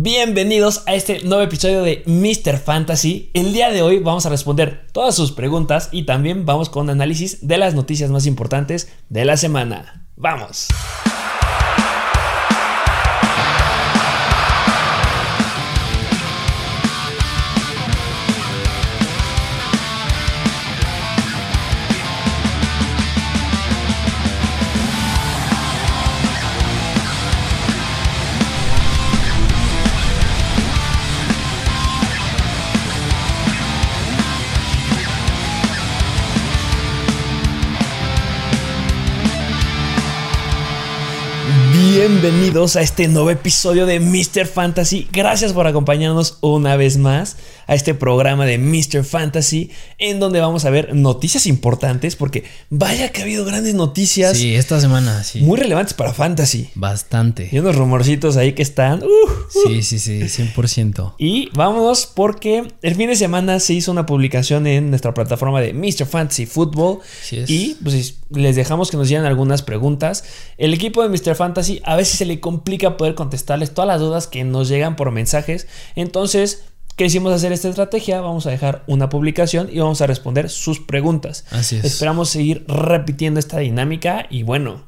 Bienvenidos a este nuevo episodio de Mr. Fantasy. El día de hoy vamos a responder todas sus preguntas y también vamos con análisis de las noticias más importantes de la semana. ¡Vamos! Bienvenidos a este nuevo episodio de Mr. Fantasy. Gracias por acompañarnos una vez más a este programa de Mr. Fantasy, en donde vamos a ver noticias importantes, porque vaya que ha habido grandes noticias. Sí, esta semana, sí. Muy relevantes para Fantasy. Bastante. Y unos rumorcitos ahí que están. Uh, Sí, sí, sí, 100%. Y vámonos porque el fin de semana se hizo una publicación en nuestra plataforma de Mr. Fantasy Football. Así es. Y pues les dejamos que nos dieran algunas preguntas. El equipo de Mr. Fantasy a veces se le complica poder contestarles todas las dudas que nos llegan por mensajes. Entonces quisimos hacer esta estrategia. Vamos a dejar una publicación y vamos a responder sus preguntas. Así es. Esperamos seguir repitiendo esta dinámica y bueno.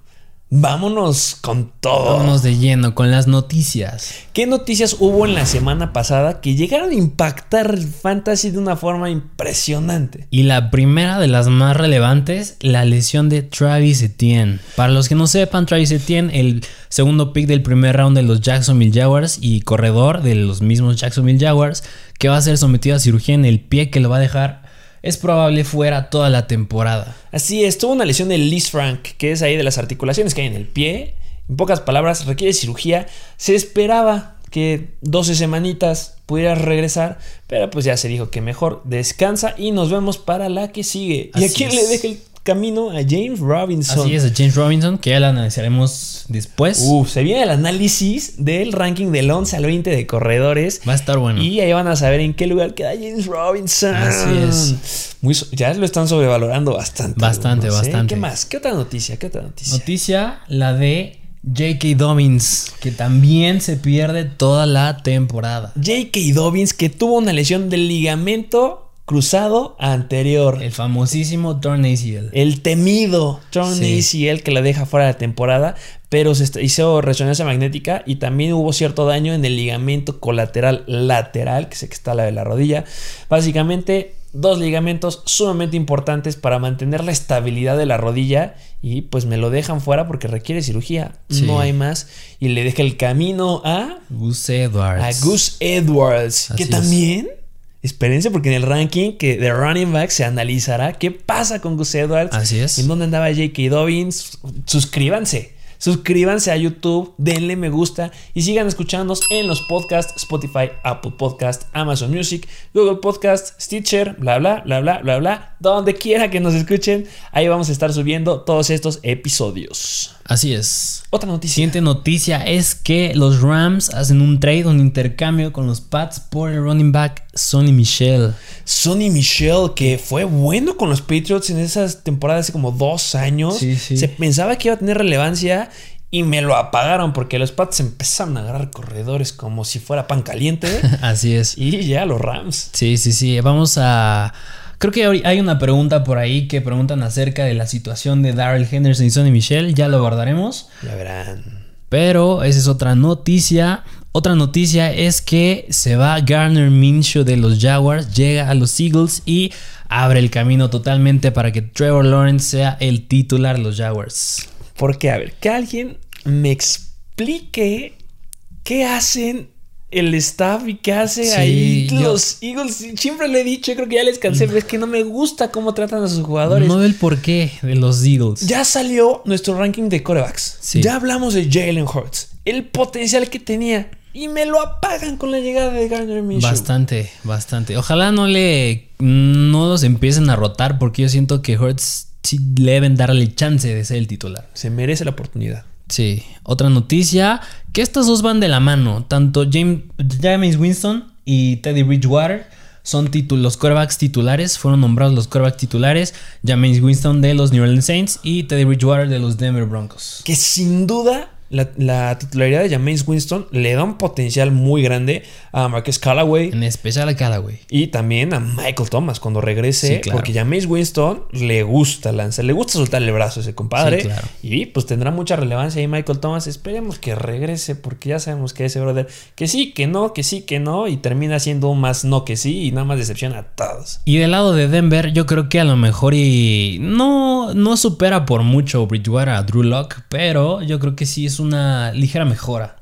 Vámonos con todo. Vámonos de lleno con las noticias. ¿Qué noticias hubo en la semana pasada que llegaron a impactar el fantasy de una forma impresionante? Y la primera de las más relevantes, la lesión de Travis Etienne. Para los que no sepan, Travis Etienne, el segundo pick del primer round de los Jacksonville Jaguars y corredor de los mismos Jacksonville Jaguars, que va a ser sometido a cirugía en el pie que lo va a dejar es probable fuera toda la temporada. Así es, tuvo una lesión de Liz Frank, que es ahí de las articulaciones que hay en el pie. En pocas palabras, requiere cirugía. Se esperaba que 12 semanitas pudiera regresar, pero pues ya se dijo que mejor descansa y nos vemos para la que sigue. ¿Y a quién es. le deja el camino? A James Robinson. Así es, a James Robinson, que ya la analizaremos después. Uf, se viene el análisis del ranking del 11 al 20 de corredores. Va a estar bueno. Y ahí van a saber en qué lugar queda James Robinson. Así es. Muy ya lo están sobrevalorando bastante. Bastante, ¿eh? bastante. ¿Qué más? ¿Qué otra noticia? ¿Qué otra noticia? Noticia, la de J.K. Dobbins, que también se pierde toda la temporada. J.K. Dobbins que tuvo una lesión del ligamento cruzado anterior. El famosísimo torn ACL. El temido Torn Sí. ACL que la deja fuera de la temporada, pero se hizo resonancia magnética y también hubo cierto daño en el ligamento colateral lateral, que sé que está la de la rodilla. Básicamente, dos ligamentos sumamente importantes para mantener la estabilidad de la rodilla y pues me lo dejan fuera porque requiere cirugía. Sí. No hay más. Y le deja el camino a, Gus Edwards. a Gus Edwards, que es. Espérense porque en el ranking que de running back se analizará qué pasa con Gus Edwards. Así es. ¿En dónde andaba J.K. Dobbins? Suscríbanse. Suscríbanse a YouTube, denle me gusta y sigan escuchándonos en los podcasts Spotify, Apple Podcast, Amazon Music, Google Podcast, Stitcher, bla bla bla bla bla bla, donde quiera que nos escuchen, ahí vamos a estar subiendo todos estos episodios. Así es. Otra noticia. Siguiente noticia es que los Rams hacen un trade, un intercambio con los Pats por el running back Sonny Michel. Sonny Michel, que fue bueno con los Patriots en esas temporadas hace como dos años. Sí, sí. Se pensaba que iba a tener relevancia y me lo apagaron porque los Pats empezaron a agarrar corredores como si fuera pan caliente. Así es. y ya los Rams. Sí, sí, sí. Vamos a. Creo que hay una pregunta por ahí que preguntan acerca de la situación de Darrell Henderson y Sonny Michel. Ya lo abordaremos. Ya verán. Pero esa es otra noticia. Otra noticia es que se va Garner Minshew de los Jaguars, llega a los Eagles y abre el camino totalmente para que Trevor Lawrence sea el titular de los Jaguars. Porque, a ver, que alguien me explique qué hacen el staff y qué hace Sí, ahí yo- los Eagles. Siempre le he dicho, creo que ya les cansé, pero es que no me gusta cómo tratan a sus jugadores. No el porqué de los Eagles. Ya salió nuestro ranking de corebacks. Sí. Ya hablamos de Jalen Hurts. El potencial que tenía. Y me lo apagan con la llegada de Garner Minshew. Bastante, bastante. Ojalá no le. No los empiecen a rotar porque yo siento que Hurts sí le deben darle chance de ser el titular. Se merece la oportunidad. Sí. Otra noticia: que estas dos van de la mano. Tanto James, James Winston y Teddy Bridgewater son los quarterbacks titulares. Fueron nombrados los quarterbacks titulares. James Winston de los New Orleans Saints y Teddy Bridgewater de los Denver Broncos. Que sin duda la, la titularidad de Jameis Winston le da un potencial muy grande a Marcus Callaway. En especial a Callaway. Y también a Michael Thomas cuando regrese. Sí, claro. Porque Jameis Winston le gusta lanzar, le gusta soltar el brazo a ese compadre. Sí, claro. Y pues tendrá mucha relevancia ahí Michael Thomas. Esperemos que regrese porque ya sabemos que ese brother, que sí, que no, que sí, que no. Y termina siendo un más no que sí y nada más decepciona a todos. Y del lado de Denver, yo creo que a lo mejor y no, no supera por mucho Bridgewater a Drew Lock, pero yo creo que sí es una ligera mejora.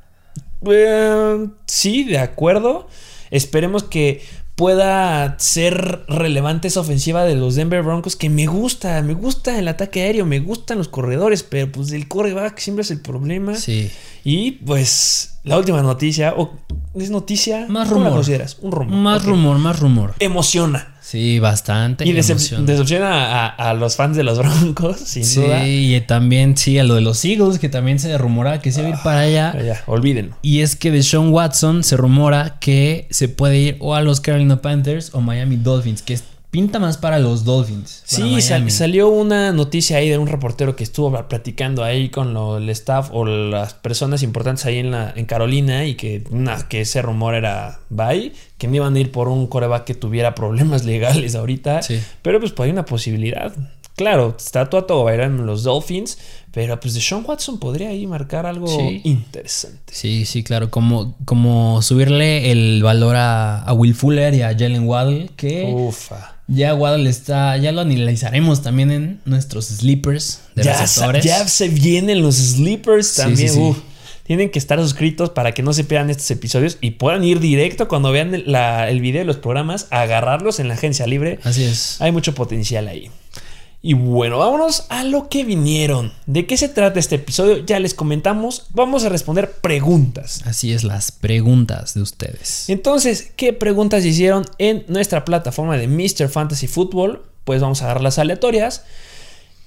Eh, sí, de acuerdo. Esperemos que pueda ser relevante esa ofensiva de los Denver Broncos que me gusta, me gusta el ataque aéreo, me gustan los corredores, pero pues el coreback siempre es el problema. Sí. Y pues la última noticia, o es noticia, Más ¿cómo la rumor. consideras? Un rumor. Más rumor, más rumor. Emociona. Sí, bastante. Y decep- emociona. decepciona a, a los fans de los Broncos, sin Sí, duda. y también sí, a lo de los Eagles, que también se rumora que se va a ir para allá. Pero ya, olvídenlo. Y es que de Sean Watson se rumora que se puede ir o a los Carolina Panthers o Miami Dolphins, que es- pinta más para los Dolphins. para Sí, sal- salió una noticia ahí de un reportero que estuvo platicando ahí con lo- el staff o las personas importantes ahí en, la, en Carolina y que, que ese rumor era bye, que no iban a ir por un coreback que tuviera problemas legales ahorita. Sí. Pero pues, pues hay una posibilidad. Claro, está todo va a ir en los Dolphins, pero pues de Sean Watson podría ahí marcar algo Sí. interesante. Sí, sí, claro. Como, como subirle el valor a, a Will Fuller y a Jalen Waddle, que Ufa. Ya Waddle está, ya lo analizaremos también en nuestros sleepers de Ya, receptores. ya se vienen los sleepers también. sí, sí. uf. Tienen que estar suscritos para que no se pierdan estos episodios y puedan ir directo cuando vean la- el video de los programas, a agarrarlos en la agencia libre. Así es. Hay mucho potencial ahí. Y bueno, vámonos a lo que vinieron. ¿De qué se trata este episodio? Ya les comentamos. Vamos a responder preguntas. Así es, las preguntas de ustedes. Entonces, ¿qué preguntas hicieron en nuestra plataforma de Mr. Fantasy Football? Pues vamos a dar las aleatorias.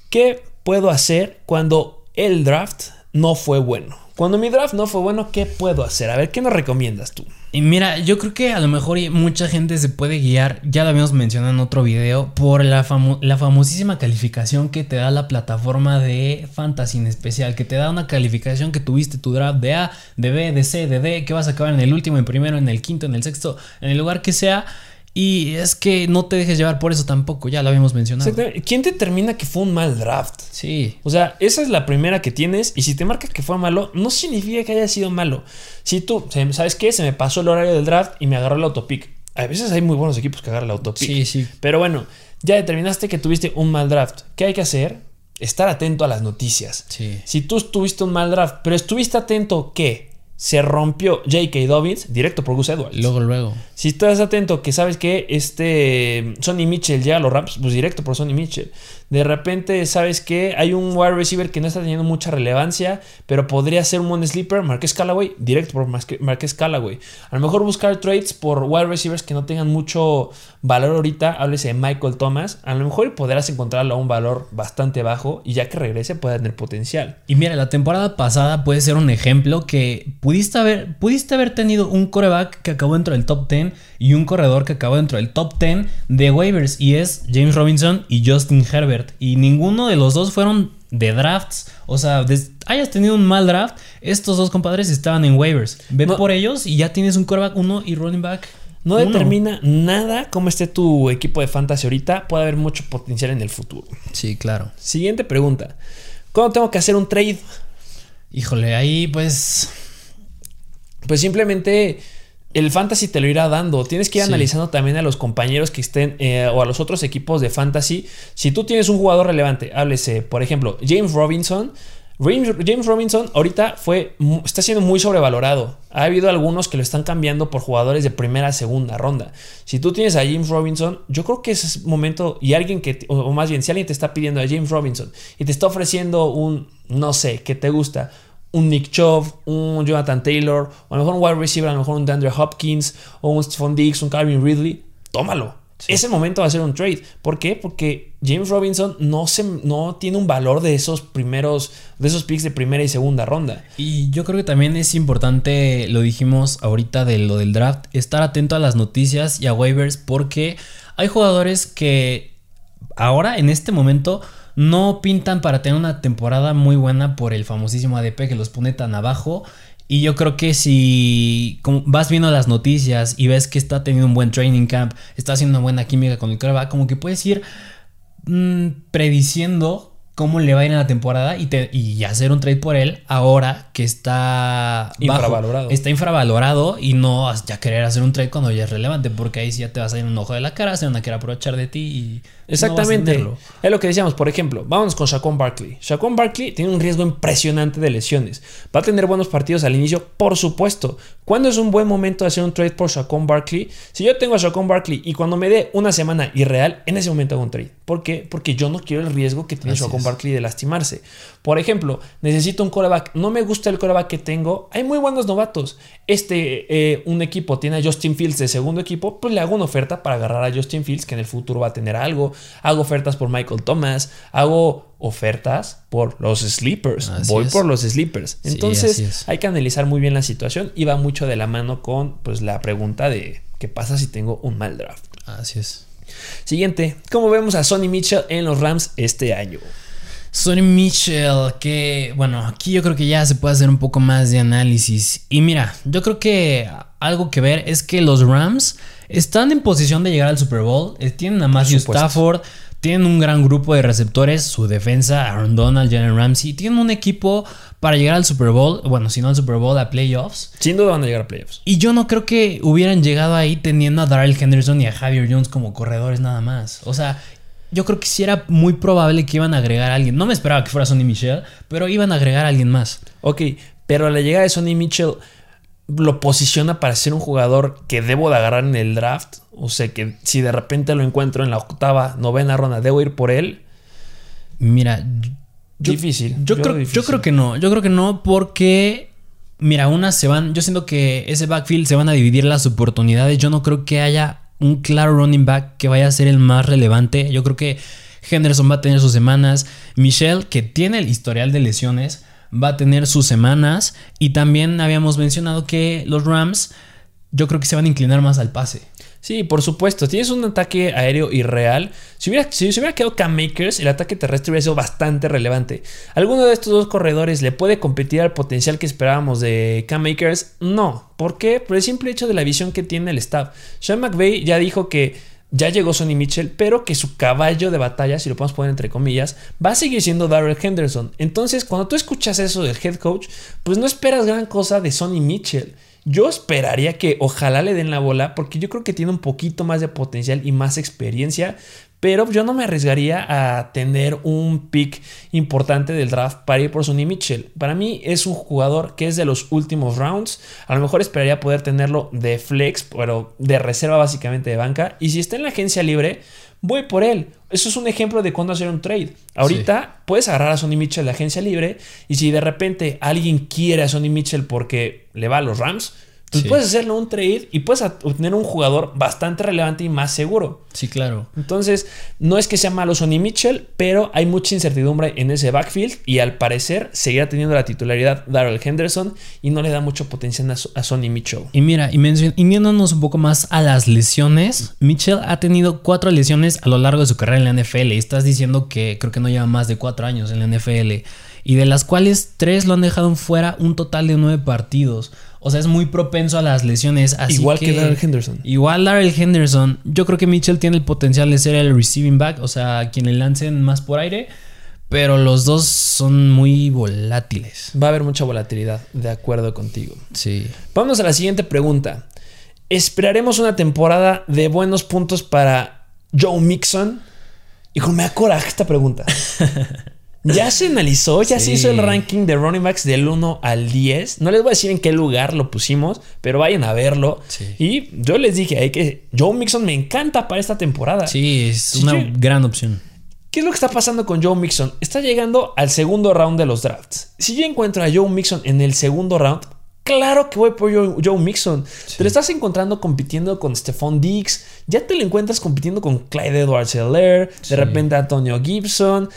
¿Qué puedo hacer cuando el draft no fue bueno? Cuando mi draft no fue bueno, ¿qué puedo hacer? A ver, ¿qué nos recomiendas tú? Y mira, yo creo que a lo mejor mucha gente se puede guiar, ya lo habíamos mencionado en otro video, por la, famo- la famosísima calificación que te da la plataforma de Fantasy en especial, que te da una calificación que tuviste tu draft de A, de B, de C, de D, que vas a acabar en el último, en primero, en el quinto, en el sexto, en el lugar que sea. Y es que no te dejes llevar por eso tampoco, ya lo habíamos mencionado. Exactamente. ¿Quién determina que fue un mal draft? Sí, O sea, esa es la primera que tienes y si te marca que fue malo, no significa que haya sido malo. Si tú, ¿sabes qué? Se me pasó el horario del draft y me agarró el autopic. A veces hay muy buenos equipos que agarran el autopic. sí, sí. Pero bueno, ya determinaste que tuviste un mal draft. ¿Qué hay que hacer? Estar atento a las noticias. Sí. Si tú tuviste un mal draft, pero estuviste atento que se rompió J.K. Dobbins, directo por Gus Edwards. Luego, luego. Si estás atento que sabes que este Sonny Mitchell llega a los Rams, pues directo por Sonny Mitchell. De repente sabes que hay un wide receiver que no está teniendo mucha relevancia, pero podría ser un buen sleeper, Marquez Callaway, directo por Marquez Callaway. A lo mejor buscar trades por wide receivers que no tengan mucho valor ahorita, háblese de Michael Thomas, a lo mejor podrás encontrarlo a un valor bastante bajo y ya que regrese puede tener potencial. Y mira, la temporada pasada puede ser un ejemplo que pudiste haber, pudiste haber tenido un coreback que acabó dentro del top 10 y un corredor que acabó dentro del top 10 de waivers y es James Robinson y Justin Herbert. Y ninguno de los dos fueron de drafts. O sea, des- hayas tenido un mal draft, estos dos compadres estaban en waivers. Ve No- por ellos y ya tienes un coreback uno y running back. No uno. determina nada cómo esté tu equipo de fantasy ahorita, puede haber mucho potencial en el futuro. Sí, claro. Siguiente pregunta. ¿Cuándo tengo que hacer un trade? Híjole, ahí pues... Pues simplemente el fantasy te lo irá dando. Tienes que ir Sí. analizando también a los compañeros que estén eh, o a los otros equipos de fantasy. Si tú tienes un jugador relevante, háblese, por ejemplo, James Robinson. James Robinson ahorita fue, está siendo muy sobrevalorado. Ha habido algunos que lo están cambiando por jugadores de primera, segunda ronda. Si tú tienes a James Robinson, yo creo que ese es momento y alguien que, o más bien, si alguien te está pidiendo a James Robinson y te está ofreciendo un, no sé, que te gusta, un Nick Chubb, un Jonathan Taylor, o a lo mejor un wide receiver, a lo mejor un DeAndre Hopkins, o un Stephon Diggs, un Calvin Ridley, tómalo. Ese momento va a ser un trade. ¿Por qué? Porque James Robinson no, se, no tiene un valor de esos primeros, de esos picks de primera y segunda ronda. Y yo creo que también es importante, lo dijimos ahorita de lo del draft, estar atento a las noticias y a waivers porque hay jugadores que ahora en este momento no pintan para tener una temporada muy buena por el famosísimo ADP que los pone tan abajo. Y yo creo que si vas viendo las noticias y ves que está teniendo un buen training camp, está haciendo una buena química con el coreback, como que puedes ir mm, prediciendo cómo le va a ir en la temporada y, te, y hacer un trade por él ahora que está bajo, Infravalorado. está infravalorado y no ya querer hacer un trade cuando ya es relevante porque ahí sí ya te vas a ir un ojo de la cara, se van a querer aprovechar de ti y Exactamente. no es lo que decíamos, por ejemplo, vámonos con Shaquon Barkley. Shaquon Barkley tiene un riesgo impresionante de lesiones. Va a tener buenos partidos al inicio, por supuesto. ¿Cuándo es un buen momento de hacer un trade por Shaquon Barkley? Si yo tengo a Shaquon Barkley y cuando me dé una semana irreal, en ese momento hago un trade. ¿Por qué? Porque yo no quiero el riesgo que tiene Shaquon. Barkley de lastimarse. Por ejemplo, necesito un coreback. No me gusta el coreback que tengo. Hay muy buenos novatos. Este, eh, un equipo tiene a Justin Fields de segundo equipo, pues le hago una oferta para agarrar a Justin Fields, que en el futuro va a tener algo. Hago ofertas por Michael Thomas. Hago ofertas por los sleepers. Así Voy es. por los sleepers. Entonces hay que analizar muy bien la situación y va mucho de la mano con pues, la pregunta de qué pasa si tengo un mal draft. Así es. Siguiente, ¿cómo vemos a Sonny Mitchell en los Rams este año? Sonny Mitchell, que bueno, aquí yo creo que ya se puede hacer un poco más de análisis. Y mira, yo creo que algo que ver es que los Rams están en posición de llegar al Super Bowl. eh, Tienen a Matthew. Stafford, tienen un gran grupo de receptores, su defensa, Aaron Donald, Jalen Ramsey. Tienen un equipo para llegar al Super Bowl, bueno, si no al Super Bowl, a playoffs. Sin duda van a llegar a playoffs. Y yo no creo que hubieran llegado ahí teniendo a Darrell Henderson y a Javier Jones como corredores nada más. O sea, yo creo que sí era muy probable que iban a agregar a alguien. No me esperaba que fuera Sonny Michel, pero iban a agregar a alguien más. Ok, pero la llegada de Sonny Mitchell lo posiciona para ser un jugador que debo de agarrar en el draft. O sea que si de repente lo encuentro en la octava, novena ronda, debo ir por él. Mira, yo, difícil. Yo, creo, difícil. yo creo que no. Yo creo que no porque, mira, unas se van. Yo siento que ese backfield se van a dividir las oportunidades. Yo no creo que haya un claro running back que vaya a ser el más relevante. Yo creo que Henderson va a tener sus semanas. Michelle, que tiene el historial de lesiones, va a tener sus semanas. Y también habíamos mencionado que los Rams, yo creo que se van a inclinar más al pase. Sí, por supuesto. Tienes un ataque aéreo irreal. Si, hubiera, si se hubiera quedado Cam Makers, el ataque terrestre hubiera sido bastante relevante. ¿Alguno de estos dos corredores le puede competir al potencial que esperábamos de Cam Makers? No. ¿Por qué? Por el simple hecho de la visión que tiene el staff. Sean McVay ya dijo que ya llegó Sonny Mitchell, pero que su caballo de batalla, si lo podemos poner entre comillas, va a seguir siendo Darrell Henderson. Entonces, cuando tú escuchas eso del head coach, pues no esperas gran cosa de Sonny Mitchell. Yo esperaría que ojalá le den la bola porque yo creo que tiene un poquito más de potencial y más experiencia, pero yo no me arriesgaría a tener un pick importante del draft para ir por Sonny Mitchell. Para mí es un jugador que es de los últimos rounds. A lo mejor esperaría poder tenerlo de flex, pero de reserva básicamente de banca. Y si está en la agencia libre, voy por él. Eso es un ejemplo de cuándo hacer un trade. Ahorita puedes agarrar a Sonny Mitchell de agencia libre y si de repente alguien quiere a Sonny Mitchell porque le va a los Rams, Sí. puedes hacerle un trade y puedes obtener un jugador bastante relevante y más seguro. Sí, claro. Entonces, no es que sea malo Sonny Mitchell, pero hay mucha incertidumbre en ese backfield y al parecer seguirá teniendo la titularidad Darrell Henderson y no le da mucho potencial a, a Sonny Mitchell. Y mira, y yéndonos un poco más a las lesiones, Mitchell ha tenido cuatro lesiones a lo largo de su carrera en la NFL. Y estás diciendo que creo que no lleva más de cuatro años en la NFL. Y de las cuales tres lo han dejado fuera un total de nueve partidos. O sea, es muy propenso a las lesiones. Así Igual que Darrell Henderson. Igual Darrell Henderson. Yo creo que Mitchell tiene el potencial de ser el receiving back. O sea, quien le lancen más por aire. Pero los dos son muy volátiles. Va a haber mucha volatilidad, de acuerdo contigo. Sí. Vamos a la siguiente pregunta. ¿Esperaremos una temporada de buenos puntos para Joe Mixon? Hijo, me da coraje esta pregunta. Ya se analizó, ya se hizo el ranking de running backs del 1 al 10. No les voy a decir en qué lugar lo pusimos, pero vayan a verlo. Sí. Y yo les dije que Joe Mixon me encanta para esta temporada. Sí, es una yo- gran opción. ¿Qué es lo que está pasando con Joe Mixon? Está llegando al segundo round de los drafts. Si yo encuentro a Joe Mixon en el segundo round, claro que voy por Joe, Joe Mixon. Te lo estás encontrando compitiendo con Stephon Diggs. Ya te lo encuentras compitiendo con Clyde Edwards. Sí. De repente Antonio Gibson.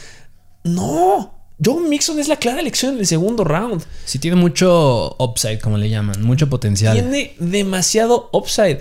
No. Joe Mixon es la clara elección en el segundo round. Sí, tiene mucho upside, como le llaman, mucho potencial. Tiene demasiado upside.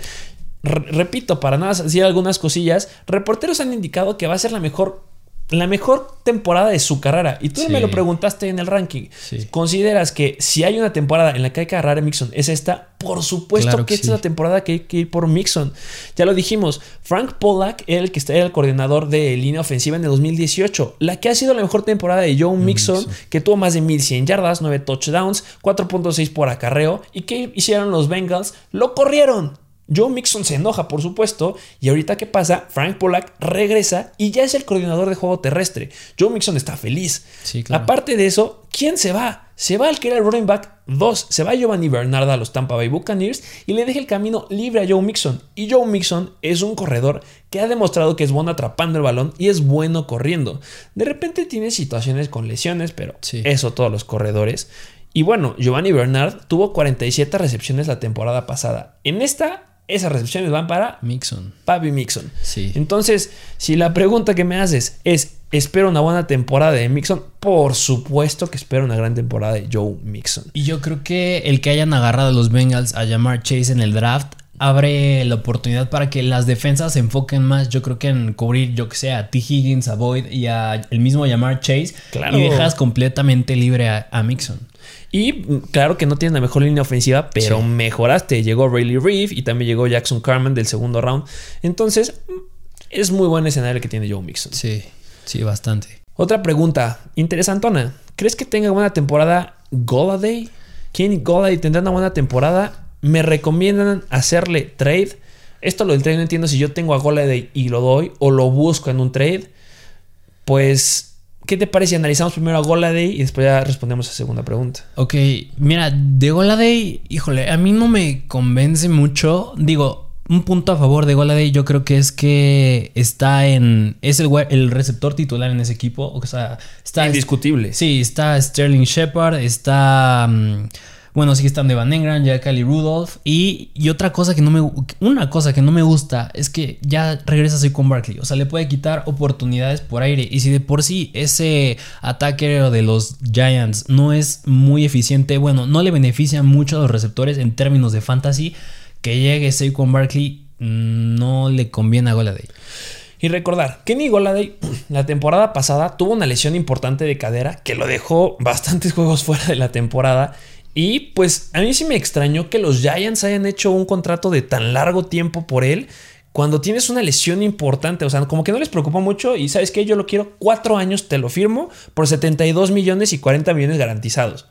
Re- repito, para nada decir algunas cosillas, reporteros han indicado que va a ser la mejor la mejor temporada de su carrera. Y tú Sí. me lo preguntaste en el ranking. Sí. ¿Consideras que si hay una temporada en la que hay que agarrar a Mixon es esta? Por supuesto Claro que, que esta es la temporada que hay que ir por Mixon. Ya lo dijimos, Frank Pollack era el que era el coordinador de línea ofensiva en el 2018. La que ha sido la mejor temporada de Joe Mixon, que tuvo más de 1100 yardas, 9 touchdowns, 4.6 por acarreo. ¿Y qué hicieron los Bengals? Lo corrieron. Joe Mixon se enoja, por supuesto, y ahorita qué pasa, Frank Pollack regresa y ya es el coordinador de juego terrestre. Joe Mixon está feliz. Sí, claro. Aparte de eso, ¿quién se va? Se va el que era el running back 2. Se va Giovanni Bernard a los Tampa Bay Buccaneers y le deja el camino libre a Joe Mixon. Y Joe Mixon es un corredor que ha demostrado que es bueno atrapando el balón y es bueno corriendo. De repente tiene situaciones con lesiones, pero Sí. eso todos los corredores. Y bueno, Giovanni Bernard tuvo 47 recepciones la temporada pasada. En esta, esas recepciones van para Mixon. Papi Mixon. Sí. Entonces, si la pregunta que me haces es, ¿espero una buena temporada de Mixon? Por supuesto que espero una gran temporada de Joe Mixon. Y yo creo que el que hayan agarrado a los Bengals a llamar Chase en el draft abre la oportunidad para que las defensas se enfoquen más, yo creo que en cubrir, yo que sé, a T. Higgins, a Boyd y a el mismo llamar Chase. Claro. Y dejas completamente libre a, a Mixon. Y mm, claro que no tiene la mejor línea ofensiva, pero Sí. mejoraste. Llegó Rayleigh Reeve y también llegó Jackson Carman del segundo round. Entonces, mm, es muy buen escenario el que tiene Joe Mixon. Sí, sí, bastante. Otra pregunta interesantona. ¿Crees que tenga buena temporada Goladay? Kenny Goladay tendrá una buena temporada. Me recomiendan hacerle trade. Esto lo del trade no entiendo si yo tengo a Goladay y lo doy o lo busco en un trade. Pues, ¿qué te parece si analizamos primero a Goladay y después ya respondemos a la segunda pregunta? Ok, mira, de Goladay, híjole, a mí no me convence mucho. Digo, un punto a favor de Goladay yo creo que es que está en... Es el, el receptor titular en ese equipo. O sea, está... Indiscutible. Sí, está Sterling Shepard, está... mm, bueno, sí están de Van Engram, ya Cali Rudolph. Y, y otra cosa que no me... Una cosa que no me gusta es que ya regresa Saquon Barkley. O sea, le puede quitar oportunidades por aire. Y si de por sí ese ataque de los Giants no es muy eficiente, bueno, no le beneficia mucho a los receptores en términos de fantasy, que llegue Saquon Barkley mm, no le conviene a Goladay. Y recordar, Kenny Goladay la temporada pasada tuvo una lesión importante de cadera que lo dejó bastantes juegos fuera de la temporada. Y pues a mí sí me extrañó que los Giants hayan hecho un contrato de tan largo tiempo por él cuando tienes una lesión importante. O sea, como que no les preocupa mucho y sabes que yo lo quiero cuatro años, te lo firmo por 72 millones y 40 millones garantizados.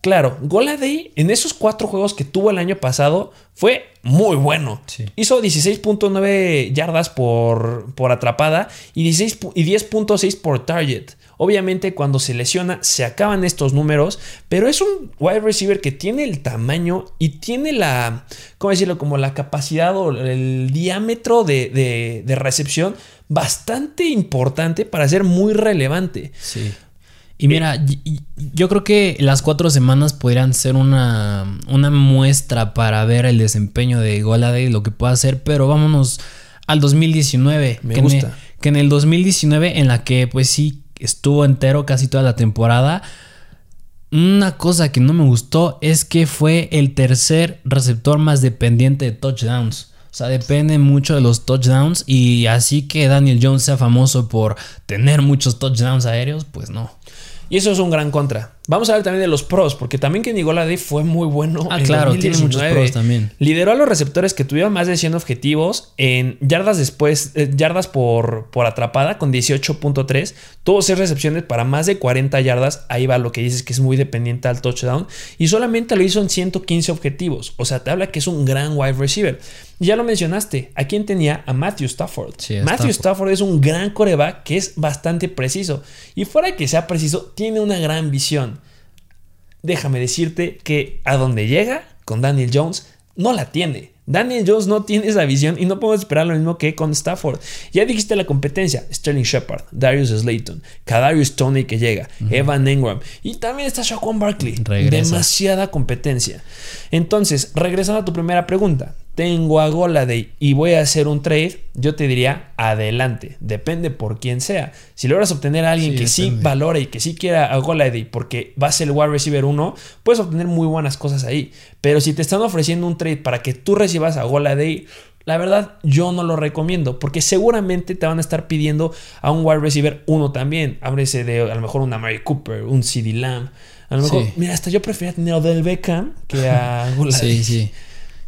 Claro, Goladay en esos cuatro juegos que tuvo el año pasado fue muy bueno. Sí. Hizo 16.9 yardas por, por atrapada y, 16 pu- y 10.6 por target. Obviamente cuando se lesiona se acaban estos números, pero es un wide receiver que tiene el tamaño y tiene la, ¿cómo decirlo? Como la capacidad o el diámetro de, de- de recepción bastante importante para ser muy relevante. Sí. Y mira, y- y- yo creo que las cuatro semanas podrían ser una, una muestra para ver el desempeño de Goladay, lo que puede hacer, pero vámonos al 2019. Me que en gusta. el- que en el 2019, en la que pues sí estuvo entero casi toda la temporada, una cosa que no me gustó es que fue el tercer receptor más dependiente de touchdowns. O sea, depende mucho de los touchdowns y así que Daniel Jones sea famoso por tener muchos touchdowns aéreos, pues no. Y eso es un gran contra. Vamos a hablar también de los pros, porque también Kenny Golladay fue muy bueno. Ah, en claro, tiene 2019. muchos pros también. Lideró a los receptores que tuvieron más de 100 objetivos en yardas después, eh, yardas por, por atrapada con 18.3. Tuvo 6 recepciones para más de 40 yardas. Ahí va lo que dices que es muy dependiente al touchdown. Y solamente lo hizo en 115 objetivos. O sea, te habla que es un gran wide receiver. Ya lo mencionaste. ¿A quién tenía? A Matthew Stafford. Sí, a Matthew Stafford. Stafford es un gran coreback que es bastante preciso. Y fuera de que sea preciso, tiene una gran visión. Déjame decirte que a donde llega con Daniel Jones, no la tiene. Daniel Jones no tiene esa visión y no podemos esperar lo mismo que con Stafford. Ya dijiste la competencia: Sterling Shepard, Darius Slayton, Kadarius Tony que llega, Evan Engram y también está Shaquan Barkley. Regresa. Demasiada competencia. Entonces, regresando a tu primera pregunta, tengo a Goladay y voy a hacer un trade, yo te diría adelante, depende por quién sea. Si logras obtener a alguien Sí, que sí valora y que sí quiera a Goladay porque va a ser el wide receiver 1, puedes obtener muy buenas cosas ahí. Pero si te están ofreciendo un trade para que tú recibas a Goladay, La verdad, yo no lo recomiendo porque seguramente te van a estar pidiendo a un wide receiver uno también. Háblese de a lo mejor una Mary Cooper, un CD Lamb. A lo mejor, Sí. mira, hasta yo prefería tener a Del Beckham que a Sí, sí.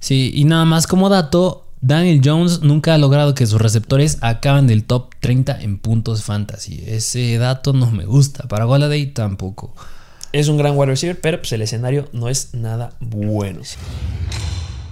Sí, y nada más como dato, Daniel Jones nunca ha logrado que sus receptores acaben del top 30 en puntos fantasy. Ese dato no me gusta. Para Goladay tampoco. Es un gran wide receiver, pero pues el escenario no es nada bueno.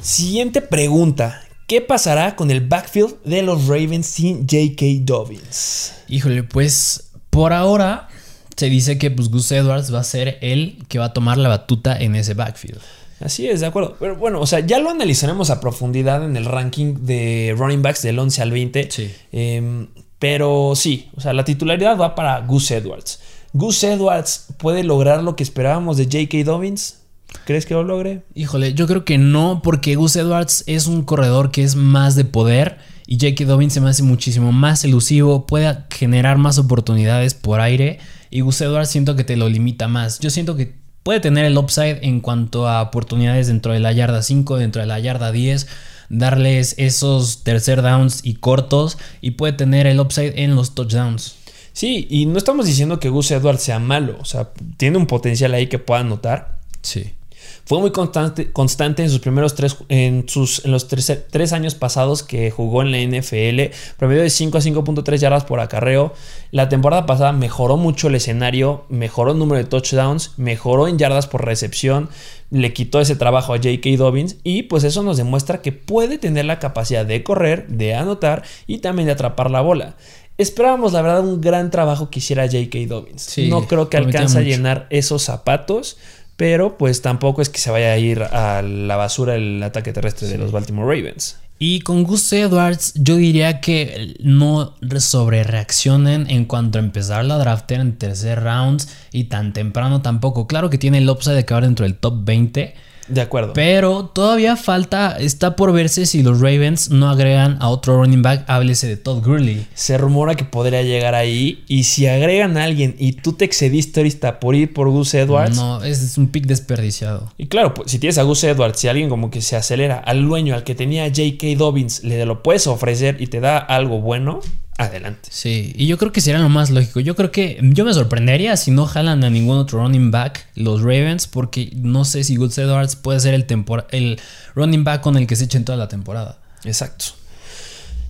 Siguiente pregunta. ¿Qué pasará con el backfield de los Ravens sin J.K. Dobbins? Híjole, pues por ahora se dice que pues, Gus Edwards va a ser el que va a tomar la batuta en ese backfield. Así es, de acuerdo. Pero bueno, o sea, ya lo analizaremos a profundidad en el ranking de running backs del 11 al 20. Sí. Eh, pero sí, o sea, la titularidad va para Gus Edwards. ¿Gus Edwards puede lograr lo que esperábamos de J.K. Dobbins? ¿Crees que lo logre? Híjole, yo creo que no, porque Gus Edwards es un corredor que es más de poder y J.K. Dobbins se me hace muchísimo más elusivo, puede generar más oportunidades por aire y Gus Edwards siento que te lo limita más. Yo siento que puede tener el upside en cuanto a oportunidades dentro de la yarda 5, dentro de la yarda 10, darles esos tercer downs y cortos y puede tener el upside en los touchdowns. Sí, y no estamos diciendo que Gus Edwards sea malo, o sea, tiene un potencial ahí que puedan notar. Sí. Fue muy constante, constante en sus primeros tres, en, sus, en los tres, tres años pasados que jugó en la NFL, promedio de 5 a 5.3 yardas por acarreo. La temporada pasada mejoró mucho el escenario, mejoró el número de touchdowns, mejoró en yardas por recepción, le quitó ese trabajo a J.K. Dobbins y pues eso nos demuestra que puede tener la capacidad de correr, de anotar y también de atrapar la bola. Esperábamos, la verdad, un gran trabajo que hiciera J.K. Dobbins. Sí, no creo que alcance a llenar esos zapatos, pero pues tampoco es que se vaya a ir a la basura el ataque terrestre de los Baltimore Ravens. Y con Gus Edwards, yo diría que no sobre reaccionen en cuanto a empezar la draft en tercer round y tan temprano tampoco. Claro que tiene el upside de acabar dentro del top 20, De acuerdo. pero todavía falta, está por verse si los Ravens no agregan a otro running back, háblese de Todd Gurley. Se rumora que podría llegar ahí. Y si agregan a alguien y tú te excediste ahorita por ir por Gus Edwards. No, es un pick desperdiciado. Y claro, pues, si tienes a Gus Edwards, si alguien como que se acelera al dueño, al que tenía J.K. Dobbins, le lo puedes ofrecer y te da algo bueno, adelante. Sí, y yo creo que sería lo más lógico. Yo creo que yo me sorprendería si no jalan a ningún otro running back los Ravens, porque no sé si Gus Edwards puede ser el, el running back con el que se echen toda la temporada. Exacto.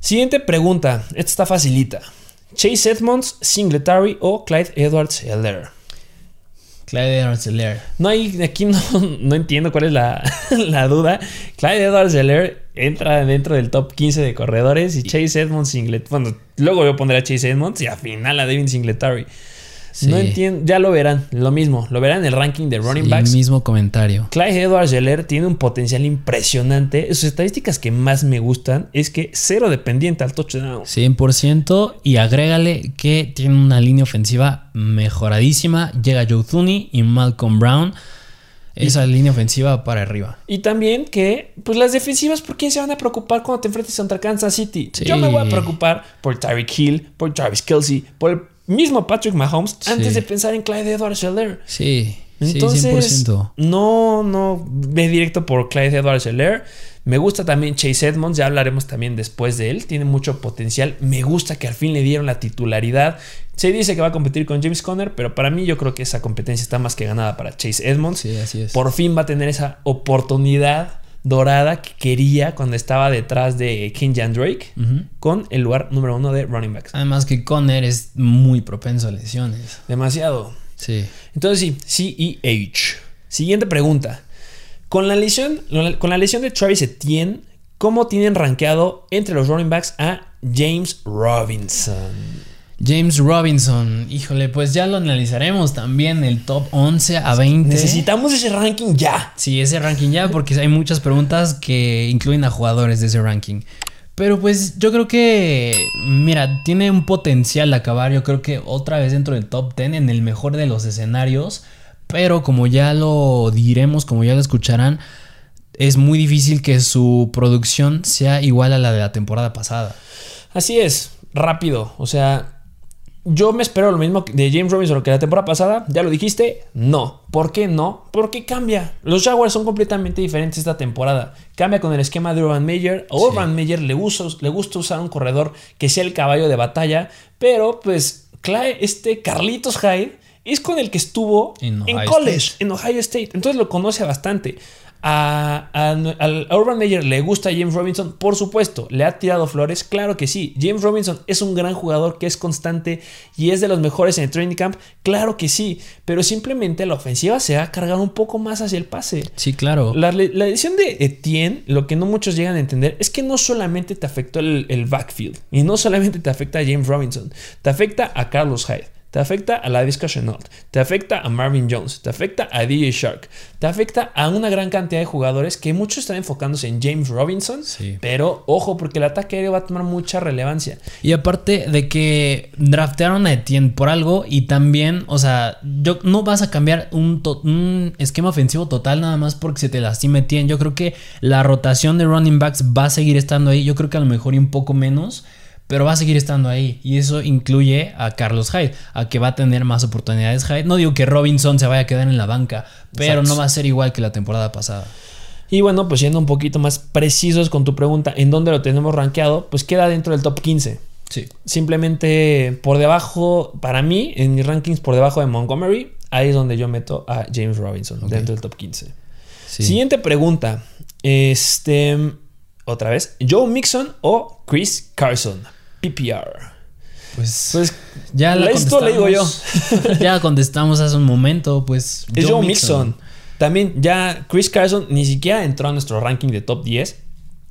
Siguiente pregunta. Esta está facilita. Chase Edmonds, Singletary o Clyde Edwards Heller. Clyde Edwards-Helaire. No hay, aquí no, no entiendo cuál es la, la duda. Clyde Edwards Heller entra dentro del top 15 de corredores y Chase Edmonds Singletary. Bueno, luego voy a poner a Chase Edmonds y al final a Devin Singletary. Sí. No entiendo, ya lo verán, lo mismo, lo verán en el ranking de running Sí, backs. mismo comentario. Clyde Edwards Heller tiene un potencial impresionante. Sus estadísticas que más me gustan es que cero dependiente al touchdown. 100% y agrégale que tiene una línea ofensiva mejoradísima. Llega Joe Thuney y Malcolm Brown. Esa línea ofensiva para arriba. Y también que, pues las defensivas, ¿por quién se van a preocupar cuando te enfrentes contra Kansas City? Sí. Yo me voy a preocupar por Tyreek Hill, por Travis Kelsey, por el mismo Patrick Mahomes, Sí. antes de pensar en Clyde Edwards Heller. Sí, Entonces, sí, 100%. no, no ve directo por Clyde Edwards Heller. Me gusta también Chase Edmonds, ya hablaremos también después de él. Tiene mucho potencial. Me gusta que al fin le dieron la titularidad. Se dice que va a competir con James Conner, pero para mí yo creo que esa competencia está más que ganada para Chase Edmonds. Sí, así es. Por fin va a tener esa oportunidad dorada que quería cuando estaba detrás de Kenyan Drake con el lugar número uno de running backs. Además que Conner es muy propenso a lesiones. Demasiado. Sí. Entonces sí, CEH. Siguiente pregunta. Con la lesión, con la lesión de Travis Etienne, ¿cómo tienen rankeado entre los running backs a James Robinson? James Robinson, híjole, pues ya lo analizaremos también el top 11 a 20. Necesitamos ese ranking ya. Sí, ese ranking ya, porque hay muchas preguntas que incluyen a jugadores de ese ranking. Pero pues yo creo que, mira, tiene un potencial de acabar, yo creo que otra vez dentro del top 10 en el mejor de los escenarios. Pero como ya lo diremos, como ya lo escucharán, es muy difícil que su producción sea igual a la de la temporada pasada. Así es, rápido. O sea, Yo me espero lo mismo de James Robinson que la temporada pasada. Ya lo dijiste. No. ¿Por qué no? Porque cambia. Los Jaguars son completamente diferentes esta temporada. Cambia con el esquema de Urban Meyer. A Urban Meyer le, le gusta usar un corredor que sea el caballo de batalla. Pero pues este Carlitos Hyde es con el que estuvo en, college, en Ohio State. Entonces lo conoce bastante. A, Urban Meyer le gusta James Robinson, por supuesto, le ha tirado flores, claro que sí. James Robinson es un gran jugador que es constante y es de los mejores en el training camp, claro que sí, pero simplemente la ofensiva se ha cargado un poco más hacia el pase. Sí, claro. La, edición de Etienne, lo que no muchos llegan a entender es que no solamente te afectó el, el backfield y no solamente te afecta a James Robinson, te afecta a Carlos Hyde te afecta a la Visca Chenault, te afecta a Marvin Jones, te afecta a DJ Shark, te afecta a una gran cantidad de jugadores que muchos están enfocándose en James Robinson, pero ojo porque el ataque aéreo va a tomar mucha relevancia. Y aparte de que draftearon a Etienne por algo y también, o sea, yo, no vas a cambiar un, un esquema ofensivo total nada más porque se te lastime Etienne. Yo creo que la rotación de running backs va a seguir estando ahí, yo creo que a lo mejor y un poco menos pero va a seguir estando ahí. Y eso incluye a Carlos Hyde, a que va a tener más oportunidades Hyde. No digo que Robinson se vaya a quedar en la banca, pero no va a ser igual que la temporada pasada. Y bueno, pues siendo un poquito más precisos con tu pregunta, ¿en dónde lo tenemos rankeado? Pues queda dentro del top 15. Sí. Simplemente por debajo, para mí, en mis rankings por debajo de Montgomery, ahí es donde yo meto a James Robinson, dentro del top 15. Siguiente pregunta. Este, otra vez, Joe Mixon o Chris Carson. PPR. Pues, pues, ya la esto le digo yo. ya contestamos hace un momento, pues. Es Joe, Mixon. También ya Chris Carson ni siquiera entró a nuestro ranking de top 10.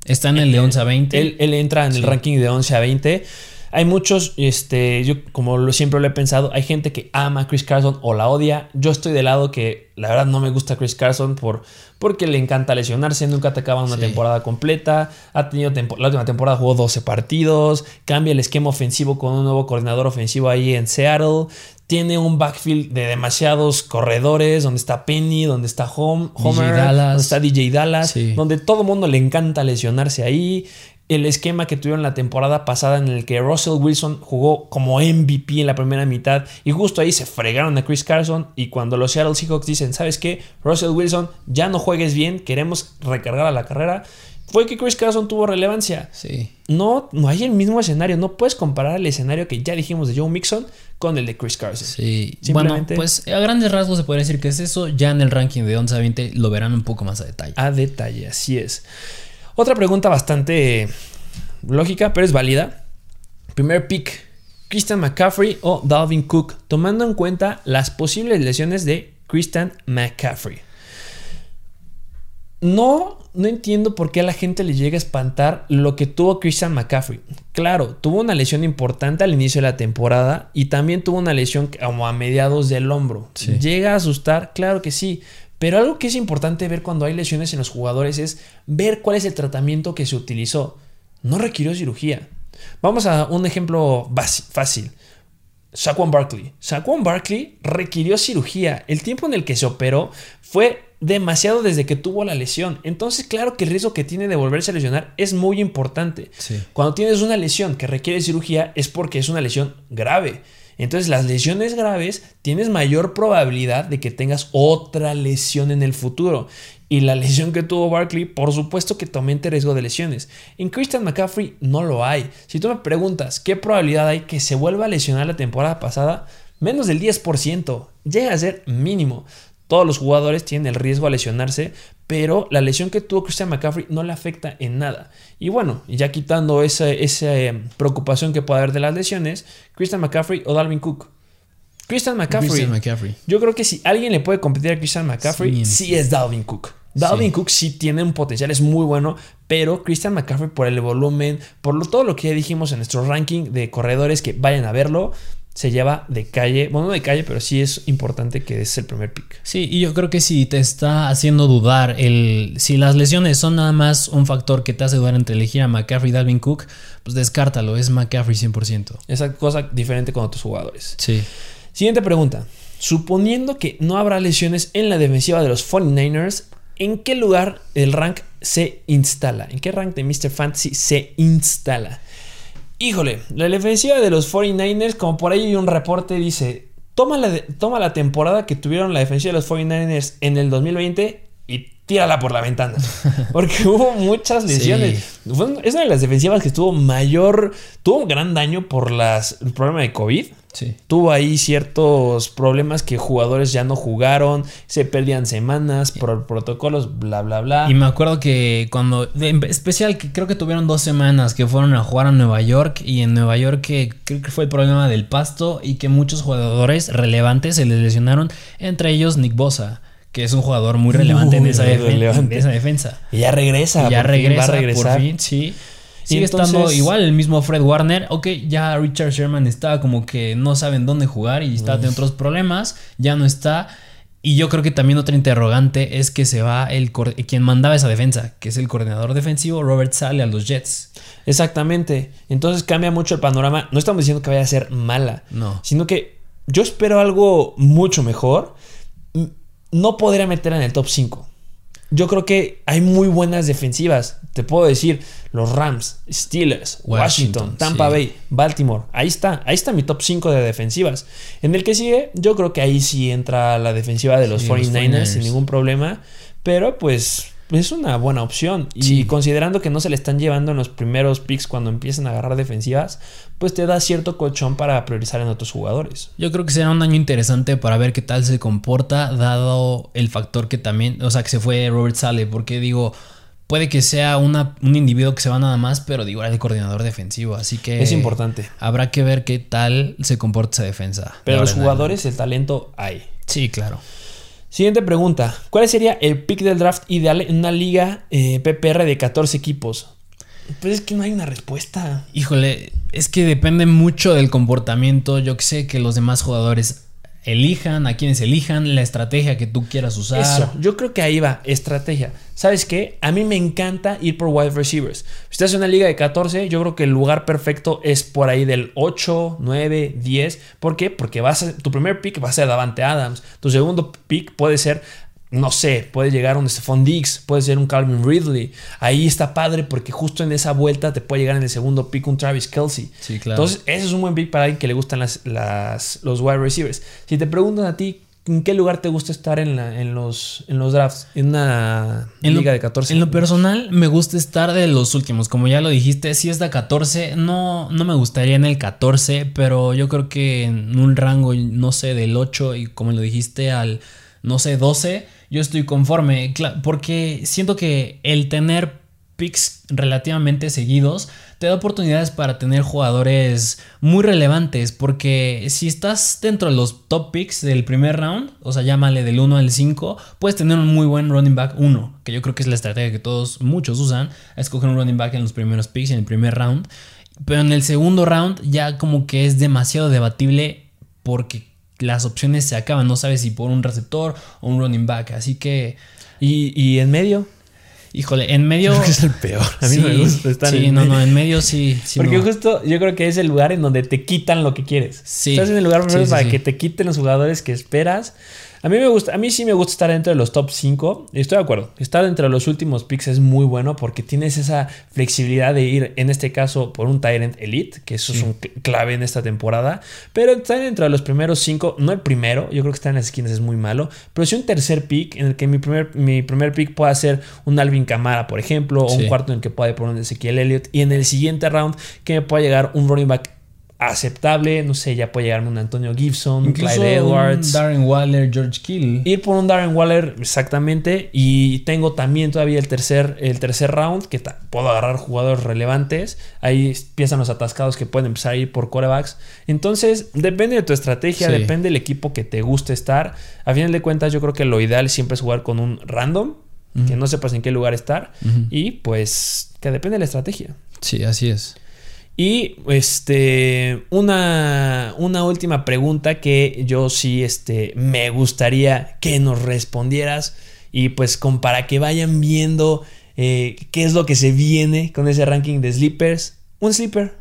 Está en el de 11 a 20. Él, entra en el ranking de 11 a 20. Hay muchos, este, yo como lo, siempre lo he pensado, hay gente que ama a Chris Carson o la odia. Yo estoy del lado que la verdad no me gusta Chris Carson por, porque le encanta lesionarse, nunca te acaba una temporada completa. Ha tenido la última temporada jugó 12 partidos, cambia el esquema ofensivo con un nuevo coordinador ofensivo ahí en Seattle. Tiene un backfield de demasiados corredores, donde está Penny, donde está Home, Homer, donde está DJ Dallas, donde todo el mundo le encanta lesionarse ahí el esquema que tuvieron la temporada pasada en el que Russell Wilson jugó como MVP en la primera mitad y justo ahí se fregaron a Chris Carson y cuando los Seattle Seahawks dicen, ¿sabes qué? Russell Wilson, ya no juegues bien, queremos recargar a la carrera. Fue que Chris Carson tuvo relevancia. Sí. No, no hay el mismo escenario. No puedes comparar el escenario que ya dijimos de Joe Mixon con el de Chris Carson. Sí. Simplemente, bueno, pues a grandes rasgos se podría decir que es eso. Ya en el ranking de 11 a 20 lo verán un poco más a detalle. A detalle, así es. Otra pregunta bastante lógica, pero es válida. Primer pick, Christian McCaffrey o Dalvin Cook, tomando en cuenta las posibles lesiones de Christian McCaffrey. No, no entiendo por qué a la gente le llega a espantar lo que tuvo Christian McCaffrey. Claro, tuvo una lesión importante al inicio de la temporada y también tuvo una lesión como a mediados del hombro. ¿Llega a asustar? Claro que sí. Pero algo que es importante ver cuando hay lesiones en los jugadores es ver cuál es el tratamiento que se utilizó. No requirió cirugía. Vamos a un ejemplo fácil. Saquon Barkley. Saquon Barkley requirió cirugía. El tiempo en el que se operó fue demasiado desde que tuvo la lesión. Entonces, claro que el riesgo que tiene de volverse a lesionar es muy importante. Cuando tienes una lesión que requiere cirugía es porque es una lesión grave. Entonces, las lesiones graves tienes mayor probabilidad de que tengas otra lesión en el futuro. Y la lesión que tuvo Barkley, por supuesto que te riesgo de lesiones. En Christian McCaffrey no lo hay. Si tú me preguntas qué probabilidad hay que se vuelva a lesionar la temporada pasada, menos del 10%. Llega a ser mínimo. Todos los jugadores tienen el riesgo a lesionarse, pero la lesión que tuvo Christian McCaffrey no le afecta en nada. Y bueno, ya quitando esa, eh, preocupación que puede haber de las lesiones, Christian McCaffrey o Dalvin Cook. Christian McCaffrey. Yo creo que si alguien le puede competir a Christian McCaffrey, sí, es Dalvin Cook. Dalvin Cook sí tiene un potencial, es muy bueno, pero Christian McCaffrey por el volumen, por todo lo que ya dijimos en nuestro ranking de corredores que vayan a verlo, se lleva de calle, bueno, no de calle, pero sí es importante que es el primer pick. Sí, y yo creo que si te está haciendo dudar el si las lesiones son nada más un factor que te hace dudar entre elegir a McCaffrey y Dalvin Cook, pues descártalo, es McCaffrey 100%. Esa cosa diferente con otros jugadores. Sí. Siguiente pregunta. Suponiendo que no habrá lesiones en la defensiva de los 49ers, ¿en qué lugar el rank se instala? ¿En qué rank de Mr. Fantasy se instala? Híjole, la defensiva de los 49ers, como por ahí hay un reporte, dice, toma la, toma la temporada que tuvieron la defensiva de los 49ers en el 2020 y tírala por la ventana. Porque hubo muchas lesiones. Es una de las defensivas que tuvo mayor, tuvo un gran daño por las, el problema de COVID. Sí. Tuvo ahí ciertos problemas que jugadores ya no jugaron, se perdían semanas por protocolos, bla, bla, bla. Y me acuerdo que cuando, en especial que creo que tuvieron dos semanas que fueron a jugar a Nueva York y en Nueva York que creo que fue el problema del pasto y que muchos jugadores relevantes se les lesionaron, entre ellos Nick Bosa, que es un jugador muy relevante en, esa relevante. en esa defensa. Y ya regresa. Y ya por fin, regresa, va a regresar. por fin, sí. Sigue entonces- estando igual el mismo Fred Warner. Ok, ya Richard Sherman estaba como que no saben dónde jugar y está teniendo otros problemas. Ya no está. Y yo creo que también otra interrogante es que se va el quien mandaba esa defensa, que es el coordinador defensivo, Robert Sale, a los Jets. Exactamente. Entonces cambia mucho el panorama. No estamos diciendo que vaya a ser mala. No. Sino que yo espero algo mucho mejor. M- No podría meter en el top 5. Yo creo que hay muy buenas defensivas. Te puedo decir, los Rams, Steelers, Washington, Washington, Tampa sí. Bay, Baltimore. Ahí está. Ahí está mi top 5 de defensivas. En el que sigue, yo creo que ahí sí entra la defensiva de los Sí, los 49ers, 49ers. sin ningún problema. Pero pues es una buena opción. Y considerando que no se le están llevando en los primeros picks cuando empiezan a agarrar defensivas, pues te da cierto colchón para priorizar en otros jugadores. Yo creo que será un año interesante para ver qué tal se comporta, dado el factor que también, o sea, que se fue Robert Sale, porque digo, puede que sea una, un individuo que se va nada más, pero digo, era el coordinador defensivo, así que Es importante. Habrá que ver qué tal se comporta esa defensa. Pero de los jugadores, el talento hay. Sí, claro. Siguiente pregunta. ¿Cuál sería el pick del draft ideal en una liga eh, PPR de 14 equipos? Pues es que no hay una respuesta. Híjole, es que depende mucho del comportamiento. Yo que sé que los demás jugadores elijan, a quienes elijan, la estrategia que tú quieras usar. Eso, yo creo que ahí va, estrategia. ¿Sabes qué? A mí me encanta ir por wide receivers. Si estás en una liga de 14, yo creo que el lugar perfecto es por ahí del 8, 9, 10. ¿Por qué? Porque vas a- tu primer pick va a ser Davante Adams. Tu segundo pick puede ser, no sé, puede llegar un Stephon Diggs, puede ser un Calvin Ridley. Ahí está padre porque justo en esa vuelta te puede llegar en el segundo pick un Travis Kelsey. Sí, claro. Entonces, ese es un buen pick para alguien que le gustan las, las- los wide receivers. Si te preguntan a ti, ¿en qué lugar te gusta estar en, la- en los, en los drafts? En una En lo- liga de 14. En lo personal, me gusta estar de los últimos. Como ya lo dijiste, si es de 14, no, no me gustaría en el 14, pero yo creo que en un rango, no sé, del 8 y como lo dijiste, al, no sé, 12, yo estoy conforme. Porque siento que el tener picks relativamente seguidos te da oportunidades para tener jugadores muy relevantes. Porque si estás dentro de los top picks del primer round, o sea, llámale del 1 al 5, puedes tener un muy buen running back 1, que yo creo que es la estrategia que todos, muchos usan, a escoger un running back en los primeros picks, en el primer round. Pero en el segundo round ya como que es demasiado debatible porque las opciones se acaban. No sabes si por un receptor o un running back. Así que, ¿Y, y en medio? híjole, en medio... Creo que es el peor. A mí sí, me gusta estar sí, en no, medio. no, en medio sí. sí Porque no. justo yo creo que es el lugar en donde te quitan lo que quieres. Sí. Estás en el lugar sí, para que te quiten los jugadores que esperas. A mí me gusta, a mí sí me gusta estar dentro de los top 5. Estoy de acuerdo. Estar dentro de los últimos picks es muy bueno porque tienes esa flexibilidad de ir, en este caso, por un Tyrant Elite, que eso es un cl- clave en esta temporada. Pero estar dentro de los primeros 5, no el primero, yo creo que estar en las esquinas es muy malo. Pero sí un tercer pick en el que mi primer, mi primer pick pueda ser un Alvin Kamara, por ejemplo, o un cuarto en el que pueda ir por un Ezequiel Elliott. Y en el siguiente round que me pueda llegar un running back aceptable, no sé, ya puede llegarme un Antonio Gibson, Incluso Clyde Edwards. un Darren Waller, George Kittle. Ir por un Darren Waller, exactamente. Y tengo también todavía el tercer, el tercer round, que puedo agarrar jugadores relevantes. Ahí empiezan los atascados que pueden empezar a ir por corebacks. Entonces, depende de tu estrategia, Sí. depende del equipo que te guste estar. A final de cuentas, yo creo que lo ideal siempre es jugar con un random, que no sepas en qué lugar estar. Y pues, que depende de la estrategia. Sí, así es. Y este, una, una última pregunta que yo sí este, me gustaría que nos respondieras. Y pues con, para que vayan viendo eh, qué es lo que se viene con ese ranking de sleepers. Un sleeper.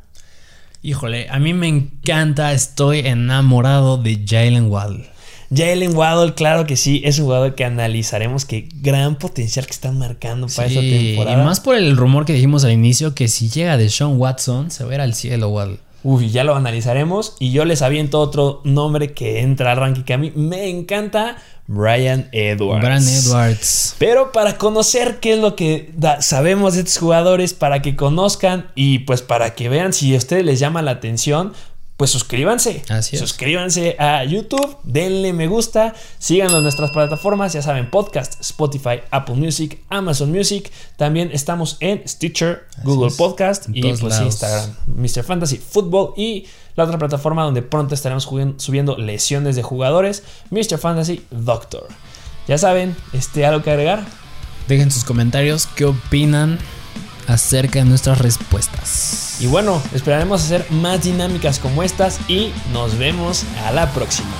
Híjole, a mí me encanta, estoy enamorado de Jalen Waddle. Jalen Waddle, claro que sí, es un jugador que analizaremos. Qué gran potencial que están marcando para esta temporada. Y más por el rumor que dijimos al inicio que si llega de Sean Watson, se va a ir al cielo, Waddle. Uy, ya lo analizaremos. Y yo les aviento otro nombre que entra al ranking que a mí me encanta. Brian Edwards. Brian Edwards. Pero para conocer qué es lo que sabemos de estos jugadores, para que conozcan y pues para que vean si a ustedes les llama la atención, pues suscríbanse. Así es. Suscríbanse a YouTube, denle me gusta, síganos en nuestras plataformas, ya saben, podcast, Spotify, Apple Music, Amazon Music. También estamos en Stitcher, Google Podcast y pues Instagram, Mr. Fantasy Football y la otra plataforma donde pronto estaremos subiendo lesiones de jugadores, Mr. Fantasy Doctor. Ya saben, este, ¿algo que agregar? Dejen sus comentarios, qué opinan acerca de nuestras respuestas. Y bueno, esperaremos hacer más dinámicas como estas y nos vemos a la próxima.